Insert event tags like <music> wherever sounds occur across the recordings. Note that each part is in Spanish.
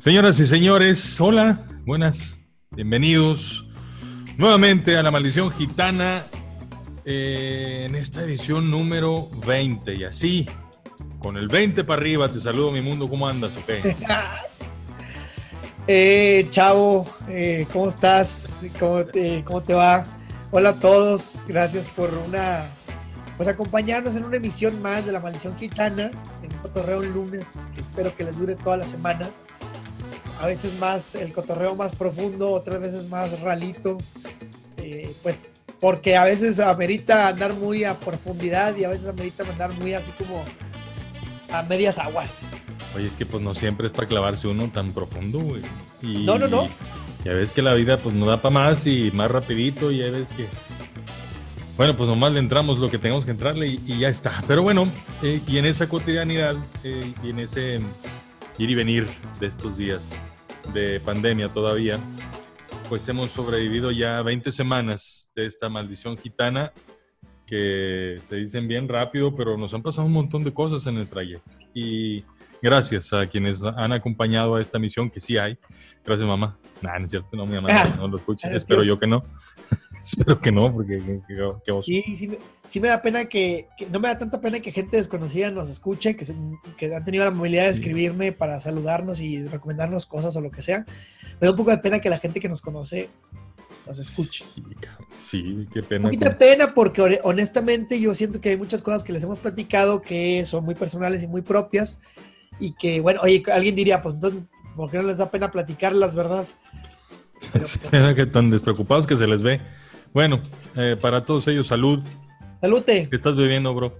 Señoras y señores, hola, buenas, bienvenidos nuevamente a La Maldición Gitana eh, en esta edición número 20. Y así, con el 20 para arriba, te saludo mi mundo, ¿cómo andas? Okay? <laughs> eh, chavo, eh, ¿cómo estás? ¿Cómo te, ¿Cómo te va? Hola a todos, gracias por una pues acompañarnos en una emisión más de La Maldición Gitana, en un cotorreo un lunes, que espero que les dure toda la semana. A veces más el cotorreo más profundo, otras veces más ralito, eh, pues porque a veces amerita andar muy a profundidad y a veces amerita andar muy así como a medias aguas. Oye, es que pues no siempre es para clavarse uno tan profundo, güey. Y, no, no, no. Ya ves que la vida pues no da para más y más rapidito y ya ves que bueno, pues nomás le entramos lo que tengamos que entrarle y, ya está. Pero bueno, eh, y en esa cotidianidad eh, y en ese ir y venir de estos días de pandemia todavía, pues hemos sobrevivido ya 20 semanas de esta maldición gitana que se dicen bien rápido, pero nos han pasado un montón de cosas en el trayecto. Y gracias a quienes han acompañado a esta misión, que sí hay. Gracias, mamá. Nah, no es cierto, no, mi mamá no, lo escucha. Espero yo que no. <laughs> Espero que no, porque qué, Sí, sí, me da pena que, no me da tanta pena que gente desconocida nos escuche, que, que han tenido la movilidad de escribirme para saludarnos y recomendarnos cosas o lo que sea. Me da un poco de pena que la gente que nos conoce nos escuche. Sí, qué pena. Un poquito de pena porque honestamente yo siento que hay muchas cosas que les hemos platicado que son muy personales y muy propias y que, bueno, oye, alguien diría, pues entonces, ¿por qué no les da pena platicarlas, verdad? <laughs> Pero, que tan despreocupados que se les ve. Bueno, eh, para todos ellos, salud. Salute. ¿Qué estás bebiendo, bro?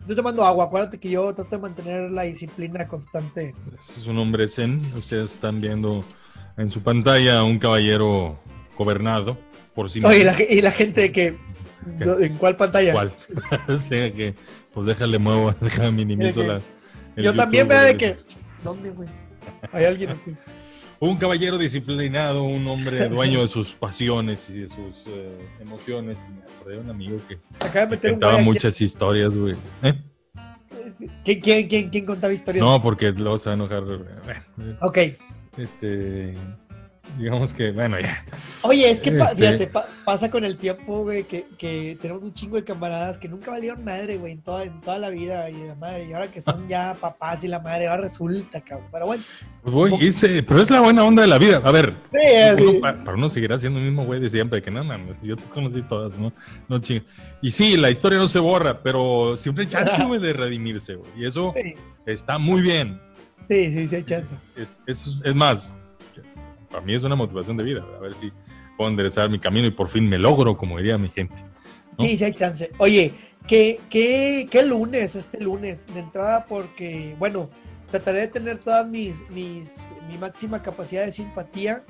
Estoy tomando agua. Acuérdate que yo trato de mantener la disciplina constante. es un hombre zen. Ustedes están viendo en su pantalla a un caballero gobernado por sí Oye, y la, gente que... ¿En cuál pantalla? ¿Cuál? <laughs> sí, que, pues déjale muevo, <laughs> déjame minimizo la... Yo también veo de que... ¿Dónde, güey? Hay alguien aquí. Un caballero disciplinado, un hombre <laughs> tueño de sus pasiones y de sus eh, emociones. me acordé de un amigo que, contaba muchas historias, güey. ¿Eh? ¿Quién, quién, quién, contaba historias? No, porque luego se va a enojar. ok. Este digamos que, bueno, ya. Oye, es que este pasa con el tiempo, güey, que, tenemos un chingo de camaradas que nunca valieron madre, güey, en toda, en toda la vida y la madre. Y ahora que son ya papás y la madre, ahora resulta, cabrón. Pero bueno. Pues pero es la buena onda de la vida. A ver, para, uno seguirá siendo el mismo güey de siempre, que no, yo te conocí todas, ¿no? No Y sí, la historia no se borra, pero siempre hay chance, güey, de redimirse, güey. Y eso está muy bien. Sí, sí, sí hay chance. Es, es, es más, para mí es una motivación de vida, a ver si puedo enderezar mi camino y por fin me logro, como diría mi gente. Sí, sí hay chance. Oye, ¿qué, qué, qué lunes, este lunes, de entrada? Porque, bueno, trataré de tener todas mis, mis, mi máxima capacidad de simpatía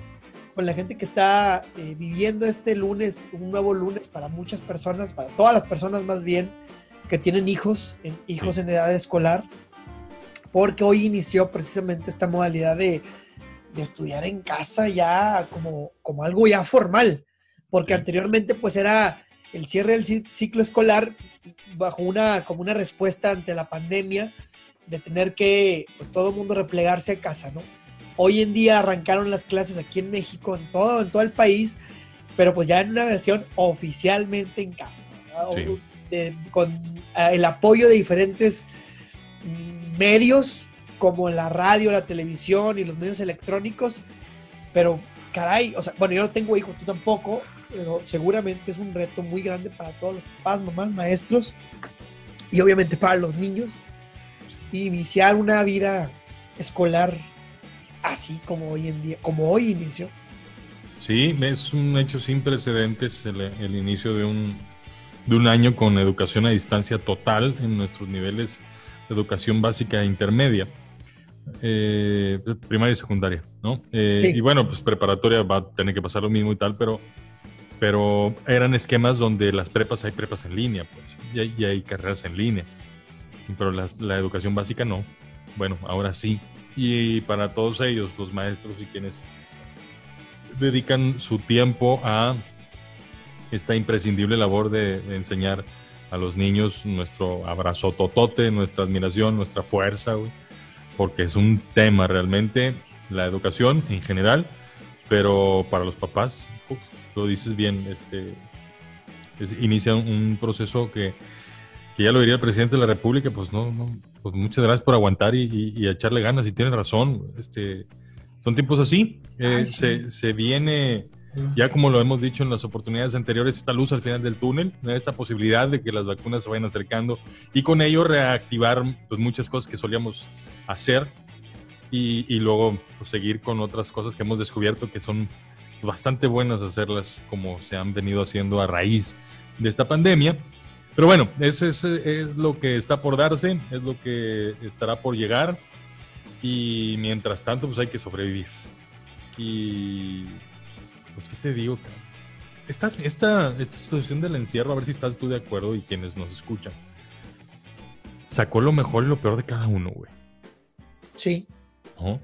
con la gente que está eh, viviendo este lunes, un nuevo lunes para muchas personas, para todas las personas más bien, que tienen hijos, hijos en edad escolar, porque hoy inició precisamente esta modalidad de de estudiar en casa ya como, como algo ya formal, porque anteriormente pues era el cierre del ciclo escolar bajo una, como una respuesta ante la pandemia de tener que pues todo el mundo replegarse a casa, ¿no? Hoy en día arrancaron las clases aquí en México, en todo, en todo el país, pero pues ya en una versión oficialmente en casa, con eh, el apoyo de diferentes mm, medios como la radio, la televisión y los medios electrónicos, pero caray, o sea, bueno, yo no tengo hijos, tú tampoco, pero seguramente es un reto muy grande para todos los papás, mamás, maestros y obviamente para los niños iniciar una vida escolar así como hoy en día, como hoy inició. Sí, es un hecho sin precedentes el, el inicio de un, de un año con educación a distancia total en nuestros niveles de educación básica e intermedia eh, primaria y secundaria, ¿no? Eh, y bueno, pues preparatoria va a tener que pasar lo mismo y tal, pero, pero eran esquemas donde las prepas hay prepas en línea, pues, y hay, hay carreras en línea, pero la educación básica no. Bueno, ahora sí. Y para todos ellos, los maestros y quienes dedican su tiempo a esta imprescindible labor de, de enseñar a los niños nuestro abrazo totote, nuestra admiración, nuestra fuerza, güey porque es un tema realmente la educación en general, pero para los papás, lo dices bien, este, inicia un proceso que, ya lo diría el presidente de la República, pues no, no pues muchas gracias por aguantar y, echarle ganas, y tiene razón, este, son tiempos así, eh, se, se, viene, ya como lo hemos dicho en las oportunidades anteriores, esta luz al final del túnel, esta posibilidad de que las vacunas se vayan acercando y con ello reactivar pues, muchas cosas que solíamos hacer y, luego pues, seguir con otras cosas que hemos descubierto que son bastante buenas hacerlas como se han venido haciendo a raíz de esta pandemia. Pero bueno, eso es, es, lo que está por darse, es lo que estará por llegar. Y mientras tanto, pues hay que sobrevivir. Y. Pues, ¿qué te digo? Esta, esta, esta situación del encierro, a ver si estás tú de acuerdo y quienes nos escuchan. Sacó lo mejor y lo peor de cada uno, güey. Sí. ¿No?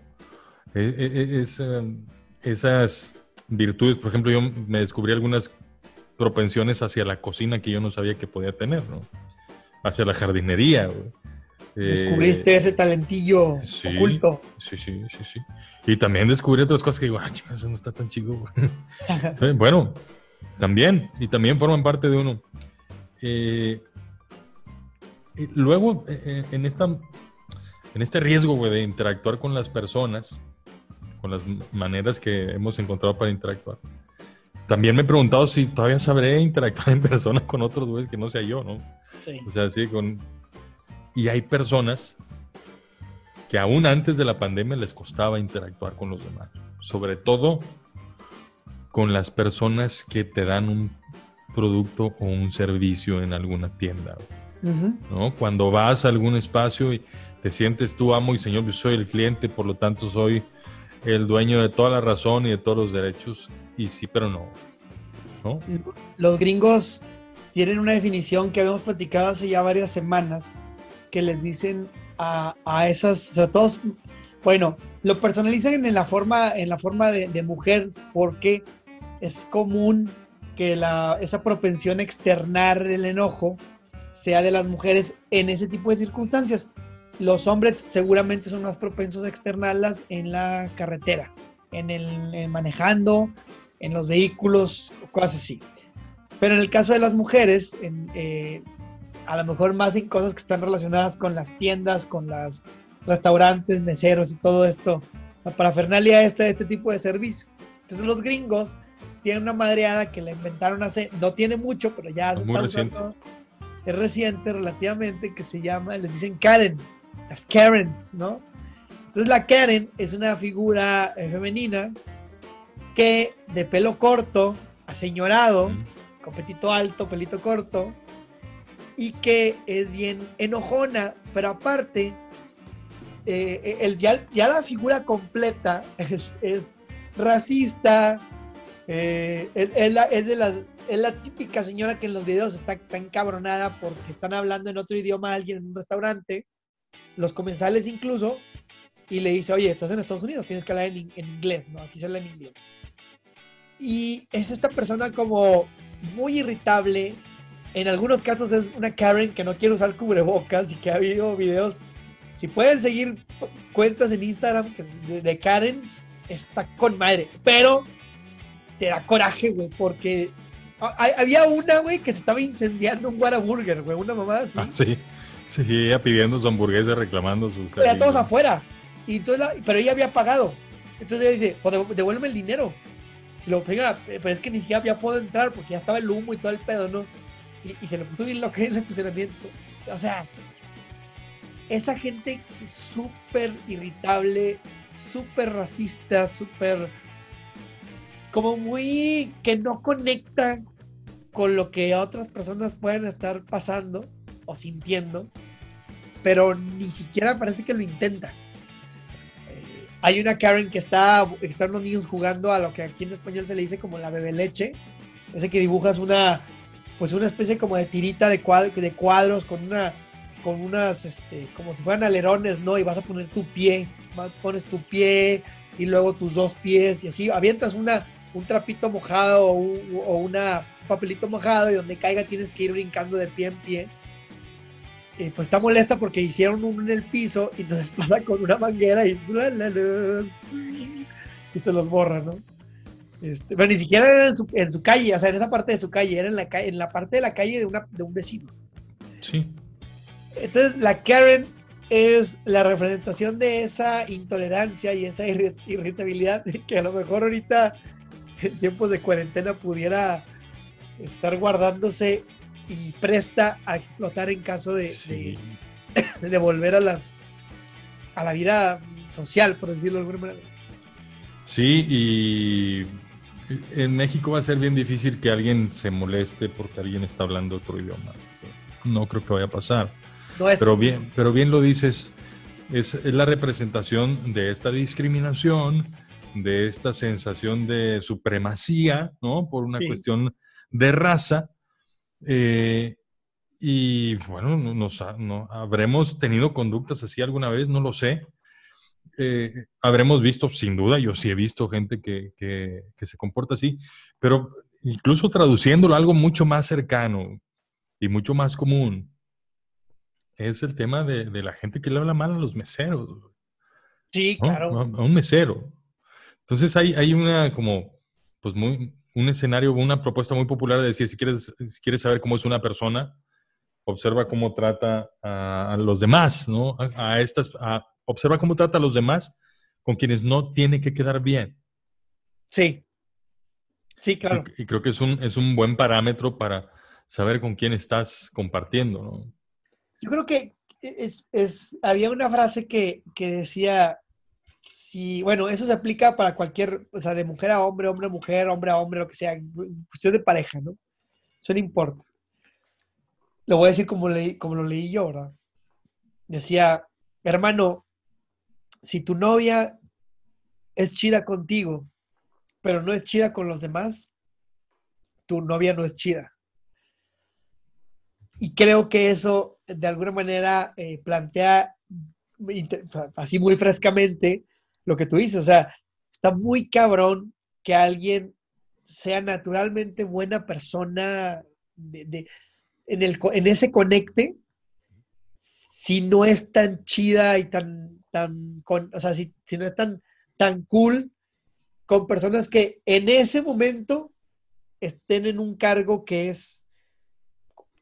Es, es, em, esas virtudes. Por ejemplo, yo me descubrí algunas propensiones hacia la cocina que yo no sabía que podía tener, ¿no? Hacia la jardinería, Descubriste eh, ese talentillo oculto. Sí, sí, sí, sí. Y también descubrí otras cosas que digo, ah, eso no está tan chido. <laughs> bueno, también, y también forman parte de uno. Eh, luego, eh, en, esta, en este riesgo, de interactuar con las personas, con las maneras que hemos encontrado para interactuar. También me he preguntado si todavía sabré interactuar en persona con otros güeyes que no sea yo, ¿no? Sí. O sea, sí, con... Y hay personas que aún antes de la pandemia les costaba interactuar con los demás. Sobre todo con las personas que te dan un producto o un servicio en alguna tienda. ¿no? Cuando vas a algún espacio y te sientes tú amo y señor, yo soy el cliente, por lo tanto soy el dueño de toda la razón y de todos los derechos, y sí, pero no. Los gringos tienen una definición que habíamos platicado hace ya varias semanas, que les dicen a, a esas, sobre todo, bueno, lo personalizan en la forma, en la forma de, de mujer, porque es común que la, esa propensión a externar el enojo sea de las mujeres en ese tipo de circunstancias los hombres seguramente son más propensos a externarlas en la carretera, en el manejando, en los vehículos, cosas así. Pero en el caso de las mujeres, eh, a lo mejor más en cosas que están relacionadas con las tiendas, con los restaurantes, meseros y todo esto, la parafernalia este, este tipo de servicios. Entonces los gringos tienen una madreada que la inventaron hace, no tiene mucho, pero ya se está usando. Es reciente relativamente, que se llama, les dicen Karen las Karens, ¿no? Entonces la Karen es una figura eh, femenina que de pelo corto, aseñorado, con petito alto, pelito corto, y que es bien enojona, pero aparte, eh, eh, el, ya, la figura completa <laughs> es, racista, es, la, de las, es la típica señora que en los videos está tan cabronada porque están hablando en otro idioma a alguien en un restaurante los comensales incluso, y le dice, oye, estás en Estados Unidos, tienes que hablar en, inglés, ¿no? Aquí se habla en inglés. Y es esta persona como muy irritable. En algunos casos es una Karen que no quiere usar cubrebocas y que ha habido videos. Si pueden seguir cuentas en Instagram de, Karens, está con madre. Pero te da coraje, güey, porque había una, güey, que se estaba incendiando un Whataburger, güey, una mamá así. Ah, sí. Sí, ella pidiendo su hamburguesa, reclamando sus. Ya todos afuera. Y entonces pero ella había pagado. Entonces ella dice, pues devuélveme el dinero. Y lo pero es que ni siquiera había podido entrar porque ya estaba el humo y todo el pedo, ¿no? Y, se le puso bien lo que en el estacionamiento. O sea, esa gente súper irritable, súper racista, súper. como muy. que no conecta con lo que otras personas pueden estar pasando o sintiendo, pero ni siquiera parece que lo intenta. Eh, hay una Karen que está, están los niños jugando a lo que aquí en español se le dice como la bebe leche, ese que dibujas una, pues una especie como de tirita de, de cuadros con una, con unas, este, como si fueran alerones, ¿no? Y vas a poner tu pie, pones tu pie y luego tus dos pies y así, avientas una, un trapito mojado o, o una papelito mojado y donde caiga tienes que ir brincando de pie en pie eh, pues está molesta porque hicieron uno en el piso y entonces pasa con una manguera y, y se los borra, ¿no? Este, pero ni siquiera era en su, en su, calle, o sea, en esa parte de su calle, era en la, en la parte de la calle de, una, de un vecino. Sí. Entonces, la Karen es la representación de esa intolerancia y esa irritabilidad que a lo mejor ahorita en tiempos de cuarentena pudiera estar guardándose y presta a explotar en caso de, <coughs> de, volver a las a la vida social, por decirlo de alguna manera. Sí, y en México va a ser bien difícil que alguien se moleste porque alguien está hablando otro idioma. No creo que vaya a pasar. pero bien, pero bien lo dices, es, la representación de esta discriminación, de esta sensación de supremacía, ¿no? Por una cuestión de raza. Eh, y bueno, nos, no, habremos tenido conductas así alguna vez, no lo sé. Eh, habremos visto, sin duda, yo sí he visto gente que, se comporta así, pero incluso traduciéndolo a algo mucho más cercano y mucho más común, es el tema de, la gente que le habla mal a los meseros. Sí, claro. A, un mesero. Entonces hay, hay una como, pues muy, un escenario, una propuesta muy popular de decir, si quieres, si quieres saber cómo es una persona, observa cómo trata a, los demás, ¿no? A, estas, observa cómo trata a los demás con quienes no tiene que quedar bien. Sí. Sí, claro. Y, creo que es un, es un buen parámetro para saber con quién estás compartiendo, ¿no? Yo creo que es, es, había una frase que, que decía, si, bueno, eso se aplica para cualquier, o sea, de mujer a hombre, hombre a mujer, hombre a hombre, lo que sea, cuestión de pareja, ¿no? Eso no importa. Lo voy a decir como, leí, como lo leí yo, ¿verdad? Decía, hermano, si tu novia es chida contigo, pero no es chida con los demás, tu novia no es chida. Y creo que eso de alguna manera eh, plantea así muy frescamente lo que tú dices. O sea, está muy cabrón que alguien sea naturalmente buena persona de, en, el, en ese conecte si no es tan chida y tan tan, con, o sea, si, no es tan, tan cool con personas que en ese momento estén en un cargo que es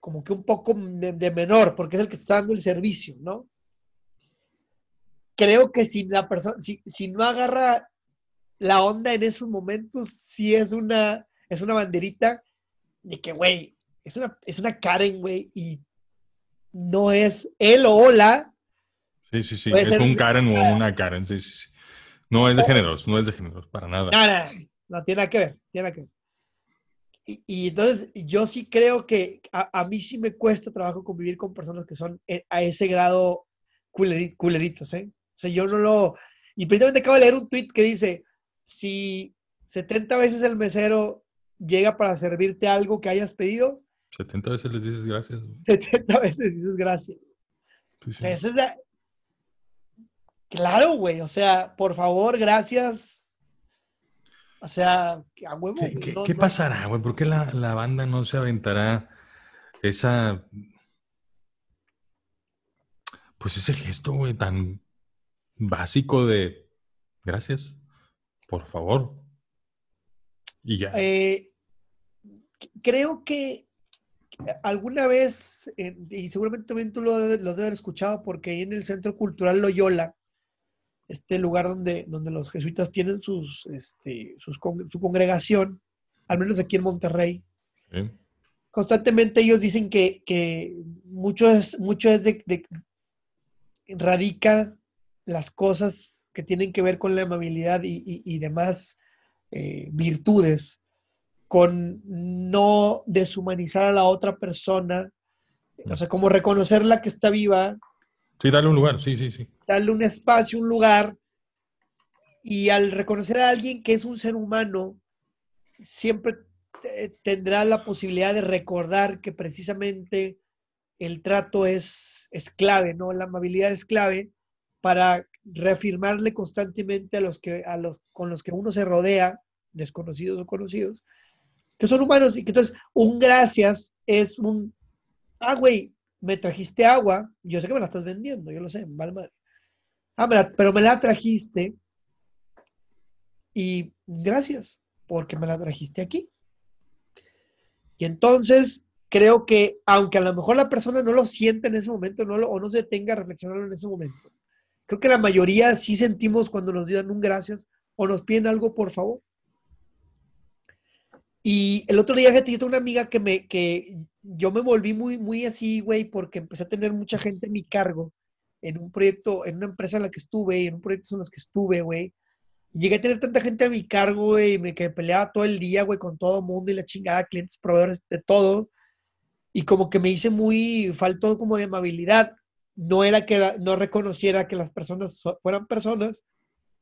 como que un poco de, menor, porque es el que está dando el servicio, ¿no? Creo que si la persona, si, no agarra la onda en esos momentos, sí es una, es una banderita de que, güey, es una, es una Karen, güey, y no es él o hola Sí, sí, sí. Es un Karen o una Karen, sí, sí, sí. No es de géneros, no es de géneros, para nada. No, no, tiene nada que ver, tiene nada que ver. Y, entonces yo sí creo que a, mí sí me cuesta trabajo convivir con personas que son eh, a ese grado culeritas, ¿eh? Sea, yo no lo... Y precisamente acabo de leer un tweet que dice, si 70 veces el mesero llega para servirte algo que hayas pedido... 70 veces les dices gracias. 70 veces dices gracias. O sea, esa es la, Claro, güey, o sea, por favor, gracias. O sea, a huevo. ¿Qué, pasará, güey? ¿Por qué la, banda no se aventará esa. Pues ese gesto, güey, tan básico de gracias, por favor. Y ya. Eh, creo que alguna vez, y seguramente también tú lo, lo debes haber escuchado, porque ahí en el Centro Cultural Loyola este lugar donde, donde los jesuitas tienen sus, este, sus, su congregación, al menos aquí en Monterrey. Constantemente ellos dicen que, que mucho es, mucho es de, radica las cosas que tienen que ver con la amabilidad y, demás eh, virtudes, con no deshumanizar a la otra persona, o sea, como reconocerla que está viva, Sí, darle un lugar, sí, sí, sí. Darle un espacio, un lugar. Y al reconocer a alguien que es un ser humano, siempre tendrá la posibilidad de recordar que precisamente el trato es, es clave, ¿no? La amabilidad es clave para reafirmarle constantemente a los que, a los con los que uno se rodea, desconocidos o conocidos, que son humanos y que entonces un gracias es un, ah, güey, me trajiste agua, yo sé que me la estás vendiendo, yo lo sé, vale madre. Ah, pero me la trajiste y gracias, porque me la trajiste aquí. Y entonces creo que, aunque a lo mejor la persona no lo siente en ese momento no o no se detenga a reflexionarlo en ese momento, creo que la mayoría sí sentimos cuando nos dan un gracias o nos piden algo, por favor. Y el otro día, fíjate, yo tengo una amiga que me, que yo me volví muy, muy así, güey, porque empecé a tener mucha gente en mi cargo en un proyecto, en una empresa en la que estuve, en un proyecto en los que estuve, güey. Llegué a tener tanta gente a mi cargo, güey, y me que peleaba todo el día, güey, con todo el mundo y la chingada, clientes, proveedores, de todo. Y como que me hice muy, faltó como de amabilidad. No era que no reconociera que las personas fueran personas,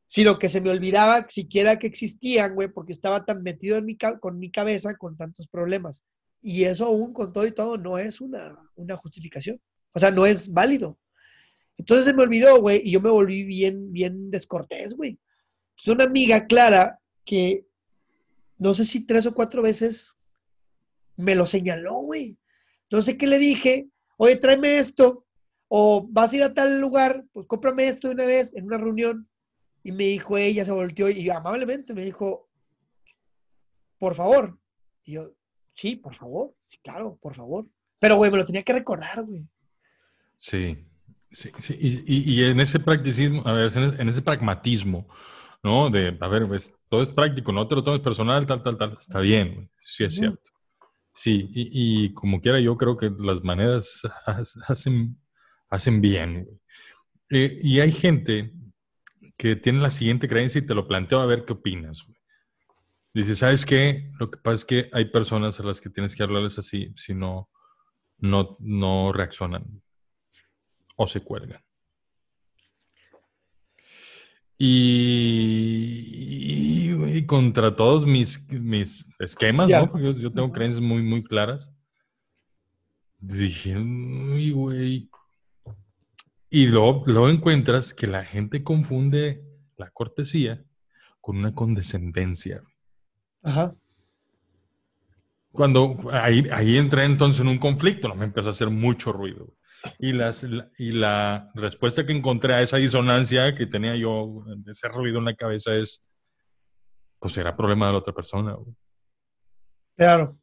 sino que se me olvidaba siquiera que existían, güey, porque estaba tan metido en mi, con mi cabeza con tantos problemas. Y eso aún con todo y todo no es una, una justificación. O sea, no es válido. Entonces se me olvidó, güey, y yo me volví bien, bien descortés, güey. Es una amiga clara que no sé si tres o cuatro veces me lo señaló, güey. No sé qué le dije, oye, tráeme esto, o vas a ir a tal lugar, pues cómprame esto de una vez en una reunión. Y me dijo ella, se volteó y amablemente me dijo, por favor. Y yo, sí, por favor, sí, claro, por favor. Pero, güey, me lo tenía que recordar, güey. Sí, sí, sí. Y, en ese practicismo, a ver, en ese pragmatismo, ¿no? De, a ver, pues todo es práctico, no te lo tomes personal, tal, tal, tal. Está bien, sí es cierto. Sí, y, como quiera, yo creo que las maneras <laughs> hacen, hacen bien. Eh, y hay gente que tiene la siguiente creencia y te lo planteo a ver qué opinas. Dice, ¿sabes qué? Lo que pasa es que hay personas a las que tienes que hablarles así, si no, no, no reaccionan o se cuelgan. Y, contra todos mis, mis esquemas, ¿no? Porque yo, tengo creencias muy, muy claras. Dije, uy, güey, y luego, encuentras que la gente confunde la cortesía con una condescendencia. Ajá. Cuando ahí, ahí entré entonces en un conflicto, no me empezó a hacer mucho ruido. Y, las, y la respuesta que encontré a esa disonancia que tenía yo, de ese ruido en la cabeza, es: pues era problema de la otra persona. Claro.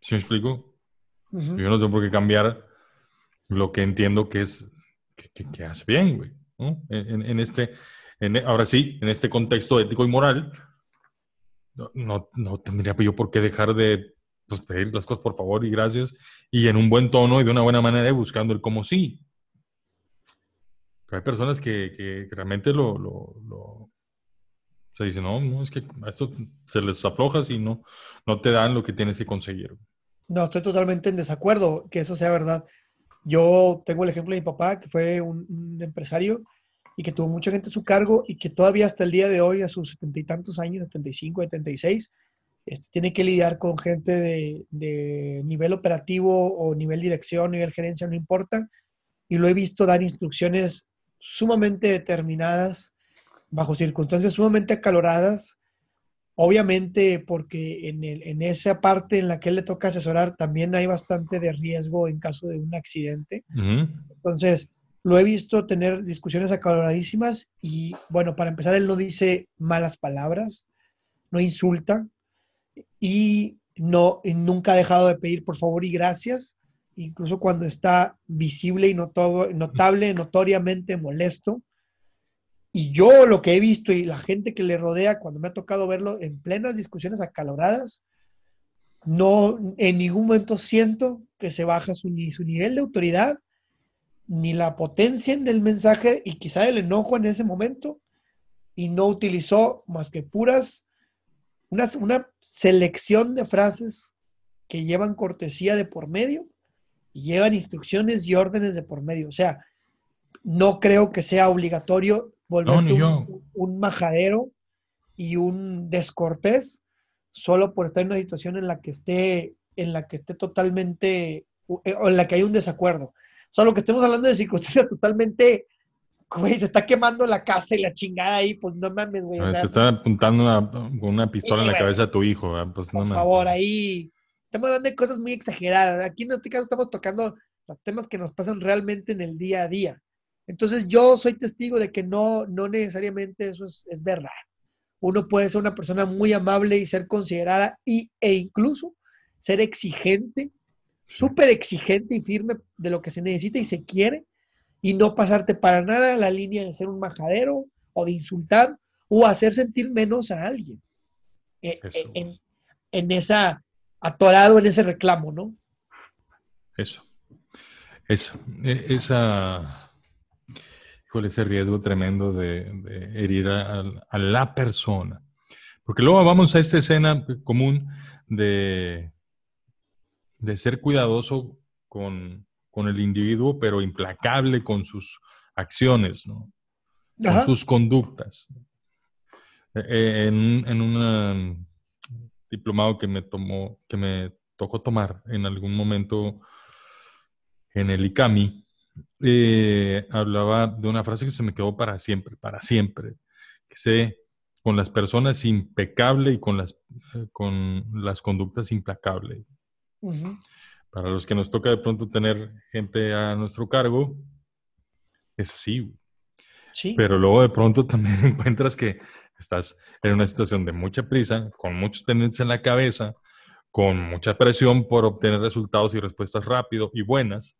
¿Sí me explico? Yo no tengo por qué cambiar lo que entiendo que es que, hace bien, güey. En, este, ahora sí, en este contexto ético y moral, no, no, tendría yo por qué dejar de pues, pedir las cosas por favor y gracias, y en un buen tono y de una buena manera y buscando el como sí. Pero hay personas que, realmente lo, lo, se dicen, no, no, es que a esto se les aflojas y no, no te dan lo que tienes que conseguir. No, estoy totalmente en desacuerdo que eso sea verdad. Yo tengo el ejemplo de mi papá, que fue un, empresario y que tuvo mucha gente a su cargo y que todavía hasta el día de hoy, a sus setenta y tantos años, 75, 76, este, tiene que lidiar con gente de, de, nivel operativo o nivel dirección, nivel gerencia, no importa. Y lo he visto dar instrucciones sumamente determinadas, bajo circunstancias sumamente acaloradas, Obviamente, porque en, el, en, esa parte en la que él le toca asesorar también hay bastante de riesgo en caso de un accidente. Entonces, lo he visto tener discusiones acaloradísimas y, bueno, para empezar, él no dice malas palabras, no insulta y, no, nunca ha dejado de pedir por favor y gracias, incluso cuando está visible y notable, notoriamente molesto. Y yo lo que he visto y la gente que le rodea, cuando me ha tocado verlo en plenas discusiones acaloradas, no en ningún momento siento que se baja su, ni su nivel de autoridad, ni la potencia del mensaje y quizá el enojo en ese momento, y no utilizó más que puras, una, una selección de frases que llevan cortesía de por medio y llevan instrucciones y órdenes de por medio. O sea, no creo que sea obligatorio volverte un, majadero y un descortés solo por estar en una situación en la que esté, en la que esté totalmente, eh, o en la que hay un desacuerdo. O sea, lo que estemos hablando de circunstancias totalmente, güey, se está quemando la casa y la chingada ahí, pues no mames, güey. te están apuntando con una pistola en la cabeza a tu hijo, pues no Por favor, ahí estamos hablando de cosas muy exageradas. Aquí en este caso estamos tocando los temas que nos pasan realmente en el día a día. Entonces yo soy testigo de que no, no necesariamente eso es, es verdad. Uno puede ser una persona muy amable y ser considerada y, e incluso ser exigente, súper exigente y firme de lo que se necesita y se quiere y no pasarte para nada la línea de ser un majadero o de insultar o hacer sentir menos a alguien. Eh, eh, en, en, esa, atorado en ese reclamo, ¿no? Eso. Eso. E, esa. Híjole, ese riesgo tremendo de, herir a, la persona. Porque luego vamos a esta escena común de, de ser cuidadoso con, con el individuo, pero implacable con sus acciones, ¿no? con sus conductas. Eh, en, en un um, diplomado que me tomó, que me tocó tomar en algún momento en el ICAMI, eh, hablaba de una frase que se me quedó para siempre, para siempre, que sé con las personas impecable y con las, eh, con las conductas implacable. Para los que nos toca de pronto tener gente a nuestro cargo, es así. Sí. Pero luego de pronto <laughs> también encuentras que Estás en una situación de mucha prisa, con muchos tendencias en la cabeza, con mucha presión por obtener resultados y respuestas rápido y buenas.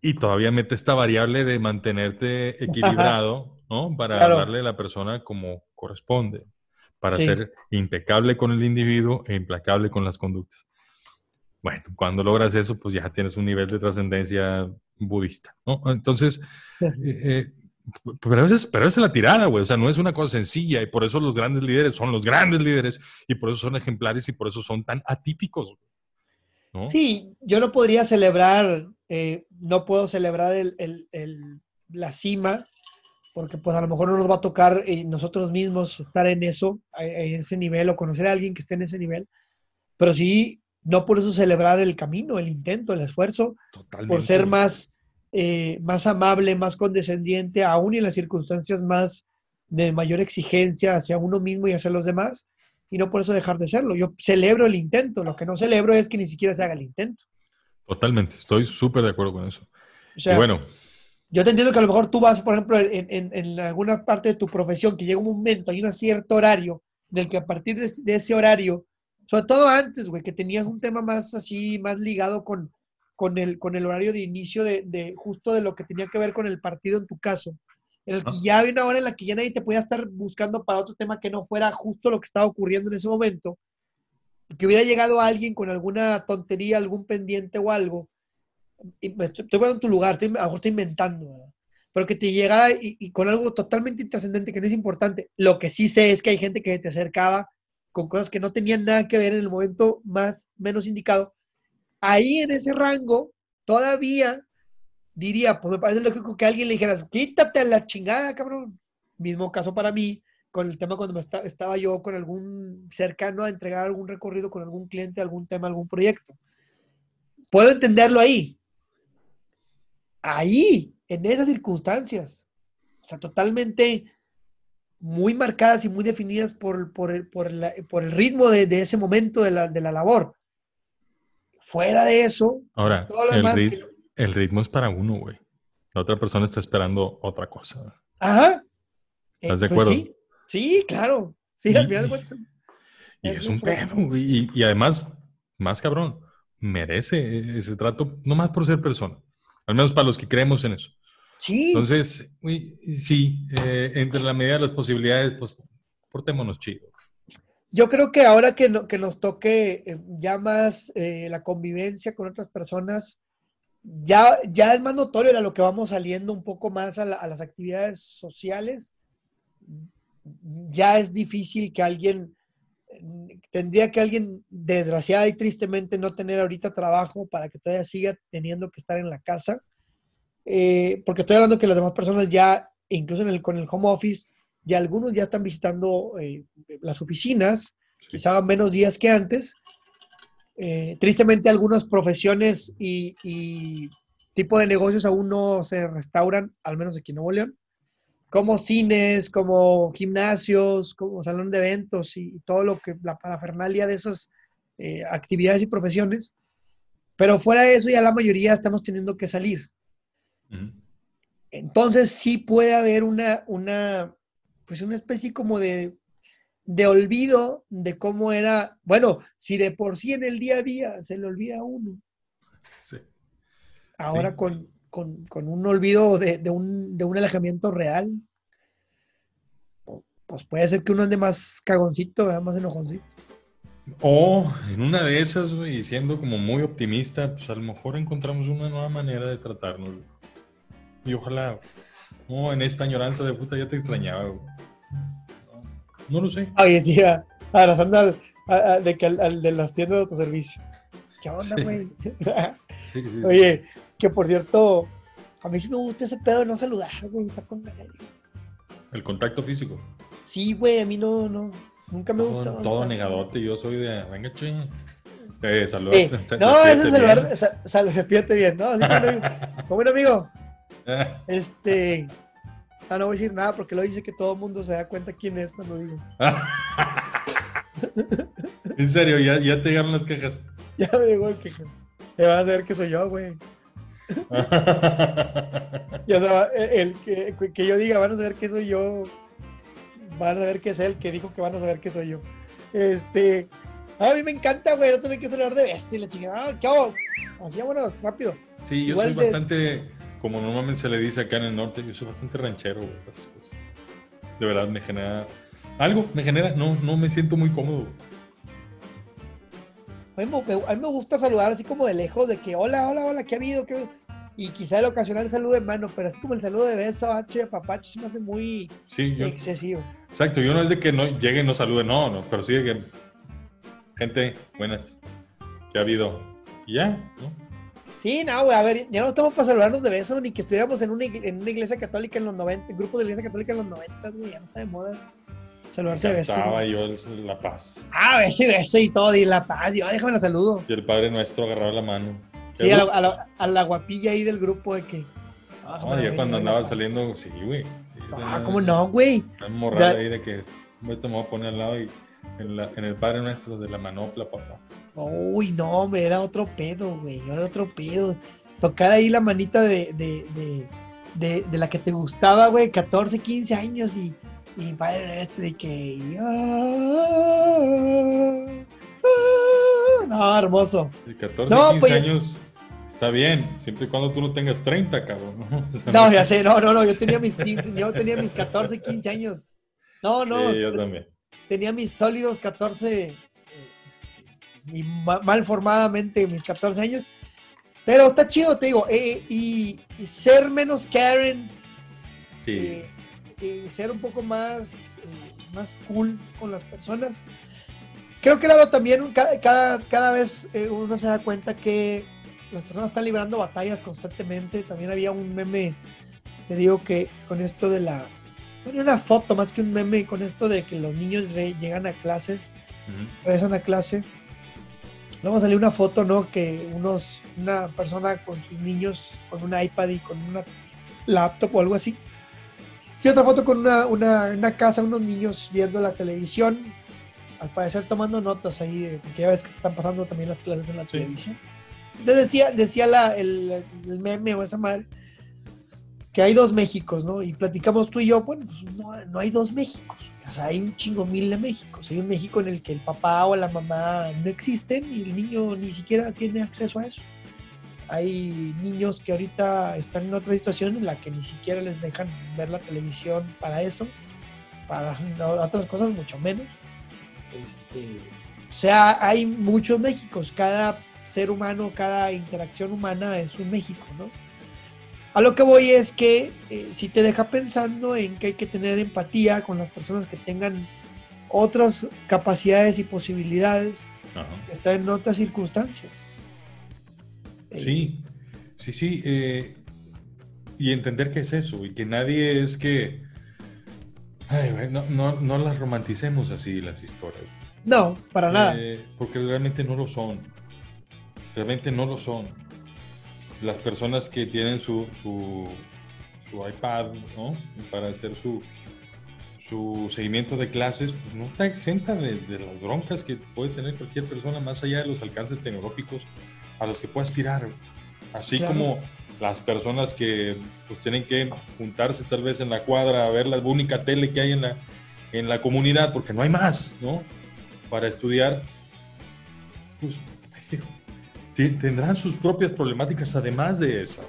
Y todavía mete esta variable de mantenerte equilibrado, ¿no? Para darle a la persona como corresponde, para ser impecable con el individuo e implacable con las conductas. Bueno, cuando logras eso, pues ya tienes un nivel de trascendencia budista, ¿no? Entonces, eh, pero esa, es, pero es la tirada, güey. O sea, no es una cosa sencilla y por eso los grandes líderes son los grandes líderes y por eso son ejemplares y por eso son tan atípicos. Sí, yo no podría celebrar, eh, no puedo celebrar el, el, el, la cima porque pues a lo mejor no nos va a tocar eh, nosotros mismos estar en eso, en ese nivel o conocer a alguien que esté en ese nivel, pero sí, no por eso celebrar el camino, el intento, el esfuerzo, por ser más eh, más amable, más condescendiente, aún en las circunstancias más de mayor exigencia hacia uno mismo y hacia los demás, y no por eso dejar de serlo. Yo celebro el intento, lo que no celebro es que ni siquiera se haga el intento. Totalmente, estoy súper de acuerdo con eso. bueno. Yo te entiendo que a lo mejor tú vas, por ejemplo, en, alguna parte de tu profesión, que llega un momento, hay un cierto horario, en el que a partir de, de ese horario, sobre todo antes, güey, que tenías un tema más así, más ligado con, con el, con el horario de inicio de, justo de lo que tenía que ver con el partido en tu caso. En el que ya había una hora en la que ya nadie te podía estar buscando para otro tema que no fuera justo lo que estaba ocurriendo en ese momento. Que hubiera llegado alguien con alguna tontería, algún pendiente o algo. Y estoy, estoy en tu lugar, estoy, a lo mejor estoy inventando, pero que te llegara y, y, con algo totalmente intrascendente que no es importante. Lo que sí sé es que hay gente que te acercaba con cosas que no tenían nada que ver en el momento más menos indicado ahí en ese rango, todavía diría, pues me parece lógico que alguien le dijera, quítate a la chingada, cabrón. Mismo caso para mí, con el tema cuando estaba yo con algún cercano a entregar algún recorrido con algún cliente, algún tema, algún proyecto. Puedo entenderlo ahí. Ahí, en esas circunstancias. O sea, totalmente muy marcadas y muy definidas por, por, el, por, el ritmo de, ese momento de la, de la labor. Fuera de eso, ahora el, ritmo es para uno, güey. La otra persona está esperando otra cosa. Ajá. ¿Estás de eh, pues acuerdo? sí. claro. Sí, y, es, un pedo, güey. Y, además, más cabrón, merece ese trato, no más por ser persona. Al menos para los que creemos en eso. Sí. Entonces, sí, eh, entre la medida de las posibilidades, pues portémonos chido. Yo creo que ahora que, que nos toque eh, ya más eh, la convivencia con otras personas, ya, ya es más notorio a lo que vamos saliendo un poco más a, las actividades sociales. Ya es difícil que alguien, tendría que alguien desgraciada y tristemente no tener ahorita trabajo para que todavía siga teniendo que estar en la casa. Eh, porque estoy hablando que las demás personas ya, incluso en el, con el home office, y algunos ya están visitando eh, las oficinas, quizá menos días que antes. Eh, tristemente algunas profesiones y, tipo de negocios aún no se restauran, al menos aquí en Nuevo León, como cines, como gimnasios, como salón de eventos y, todo lo que la parafernalia de esas eh, actividades y profesiones. Pero fuera de eso, ya la mayoría estamos teniendo que salir. Entonces sí puede haber una, una, pues una especie como de, de olvido de cómo era, bueno, si de por sí en el día a día se le olvida a uno. Sí. Ahora Con, con, con, un olvido de, de, un, de un alejamiento real, pues puede ser que uno ande más cagoncito, más enojoncito. O en una de esas, güey, siendo como muy optimista, pues a lo mejor encontramos una nueva manera de tratarnos. Y ojalá, no, en esta añoranza de puta ya te extrañaba, güey. No, lo sé. Oye, sí, abrazando al, de que al, de las tiendas de autoservicio. ¿Qué onda, güey? <laughs> Sí. sí, sí, Oye, que por cierto, a mí sí me gusta ese pedo de no saludar, güey, está con El contacto físico. Sí, güey, a mí no, no. Nunca me gusta. Todo, negadote, yo soy de. Venga, che. Eh, <laughs> saludos. Eh, no, ese es el lugar. Salud, despídete bien, ¿no? Así <laughs> como un amigo. Este. Ah, no voy a decir nada porque lo dice que todo el mundo se da cuenta quién es cuando digo. <laughs> en serio, ya, ya te llegaron las quejas. <laughs> Ya me llegó el queja. Te van a saber que soy yo, güey. <laughs> ya sea, el, que, que yo diga, van a saber que soy yo van a ver que es él, que dijo que van a saber que soy yo. Este, a mí me encanta, güey, no tener que hablar de besos y la chingada. Ah, ¿Qué hago? Así, vámonos, rápido. Sí, yo soy bastante, como normalmente se le dice acá en el norte, yo soy bastante ranchero, güey. De verdad, me genera algo, me genera, no, no me siento muy cómodo. A mí, me, a mí me gusta saludar así como de lejos, de que hola, hola, hola, ¿qué ha habido? ¿Qué y quizá el ocasional saludo de mano, pero así como el saludo de beso, H, papacho, se me hace muy excesivo. Exacto, yo no es de que no llegue y no salude, no, no, pero sí de que gente, buenas, ¿qué ha habido? Y ya, ¿no? Sí, no, güey, a ver, ya no estamos para saludarnos de beso, ni que estuviéramos en una, en una iglesia católica en los 90, grupo de iglesia católica en los 90, güey, ya no está de moda saludarse de beso. Estaba yo la paz. Ah, beso y beso y todo, y la paz, y yo, déjame la saludo. Y el Padre Nuestro agarraba la mano. Sí, a la, guapilla ahí del grupo de que. Ah, ya cuando andaba saliendo, sí, güey. ah, ¿cómo no, güey? morral ahí de que me voy a poner al lado y en, el Padre Nuestro de la manopla, papá. Uy, no, hombre, era otro pedo, güey, era otro pedo. Tocar ahí la manita de, de, de, de, la que te gustaba, güey, 14, 15 años y, y Padre y que... Ah, ah, no, hermoso. 14, 15 pues, años Está bien, siempre y cuando tú no tengas 30, cabrón. <laughs> No, ya sé, no, no, no, yo tenía mis 15, yo tenía mis 14, 15 años. No, no. Sí, yo también. Tenía mis sólidos 14, eh, y mal formadamente mis 14 años. Pero está chido, te digo, eh, y, ser menos Karen, sí. Eh, ser un poco más, más cool con las personas. Creo que claro, también cada, cada vez uno se da cuenta que las personas están librando batallas constantemente. También había un meme, te digo que con esto de la... Bueno, una foto más que un meme con esto de que los niños llegan a clase, regresan a clase. Luego salió una foto, ¿no? Que unos, una persona con sus niños, con un iPad y con una laptop o algo así. Y otra foto con una, una, una casa, unos niños viendo la televisión, al parecer tomando notas ahí, porque ya ves que están pasando también las clases en la televisión. Entonces decía, decía la, el, meme o esa madre que hay dos Méxicos, ¿no? Y platicamos tú y yo, bueno, pues no, no, hay dos Méxicos. O sea, hay un chingo mil de Méxicos. Hay un México en el que el papá o la mamá no existen y el niño ni siquiera tiene acceso a eso. Hay niños que ahorita están en otra situación en la que ni siquiera les dejan ver la televisión para eso, para otras cosas mucho menos. Este, o sea, hay muchos Méxicos. Cada ser humano, cada interacción humana es un México, ¿no? A lo que voy es que eh, si te deja pensando en que hay que tener empatía con las personas que tengan otras capacidades y posibilidades, que están en otras circunstancias. Sí, sí, sí. Eh, y entender que es eso, y que nadie es que... no, no, no, las romanticemos así las historias. No, para nada. Eh, porque realmente no lo son realmente no lo son. Las personas que tienen su, su, iPad ¿no? para hacer su, su seguimiento de clases, pues no está exenta de, las broncas que puede tener cualquier persona más allá de los alcances tecnológicos a los que puede aspirar. Así como las personas que pues tienen que juntarse tal vez en la cuadra a ver la única tele que hay en la, en la comunidad, porque no hay más, ¿no? Para estudiar, pues, tendrán sus propias problemáticas además de esa.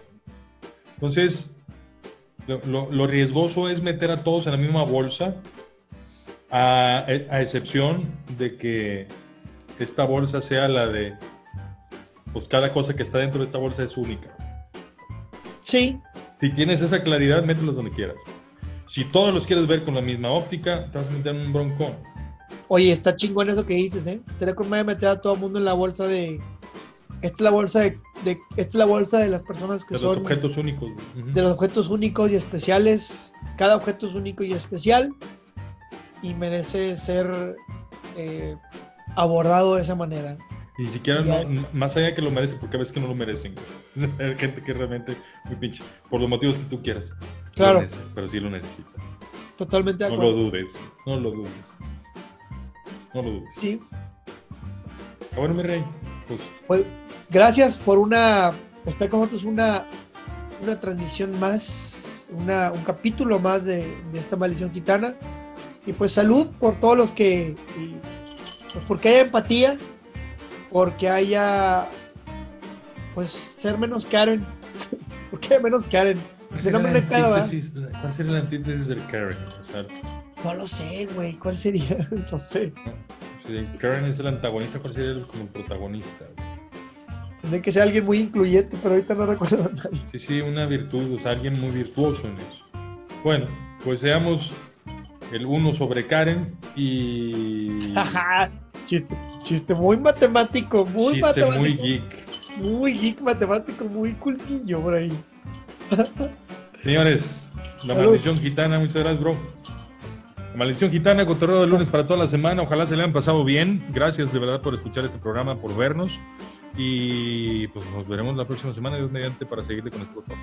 Entonces, lo, riesgoso es meter a todos en la misma bolsa, a, a, excepción de que esta bolsa sea la de, pues cada cosa que está dentro de esta bolsa es única. Sí. Si tienes esa claridad, mételos donde quieras. Si todos los quieres ver con la misma óptica, te vas a meter en un broncón. Oye, está chingón eso que dices, ¿eh? Estaría con meter a todo el mundo en la bolsa de, esta es la bolsa de, esta es la bolsa de las personas que de son los objetos únicos de los objetos únicos y especiales. Cada objeto es único y especial y merece ser eh, abordado de esa manera. Y siquiera más allá de que lo merece porque a veces que no lo merecen <laughs> hay gente que realmente muy pinche por los motivos que tú quieras claro. pero sí lo necesita. Totalmente de no lo dudes no lo dudes. No lo dudes. Sí. Ah, bueno mi rey pues, pues gracias por una, estar con nosotros una, una transmisión más, una, un capítulo más de, esta maldición gitana. Y pues salud por todos los que, pues porque haya empatía, porque haya, pues ser menos Karen, <laughs> porque menos Karen. ¿Cuál sería, la antítesis del Karen? no lo sé, güey, ¿cuál sería? <laughs> no sé. Karen es el antagonista, ¿cuál sería el, como el protagonista? Tiene que ser alguien muy incluyente, pero ahorita no recuerdo a nadie. Sí, sí, una virtud, o sea, alguien muy virtuoso en eso. Bueno, pues seamos el uno sobre Karen y. chiste, chiste muy matemático, muy chiste matemático. muy geek. Muy geek matemático, muy cultillo por ahí. <laughs> Señores, la maldición gitana, muchas gracias, bro. La maldición gitana, cotorreo de lunes para toda la semana. Ojalá se le hayan pasado bien. Gracias de verdad por escuchar este programa, por vernos. Y pues nos veremos la próxima semana, Dios mediante, para seguirle con este botón.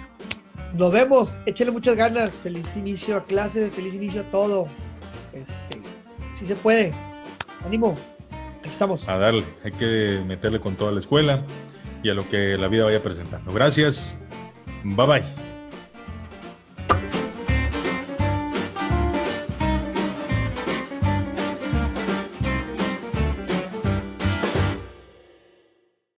Nos vemos, échale muchas ganas, feliz inicio a clase, feliz inicio a todo. Este, si se puede, ánimo, aquí estamos. A darle, hay que meterle con toda la escuela y a lo que la vida vaya presentando. Gracias, bye bye.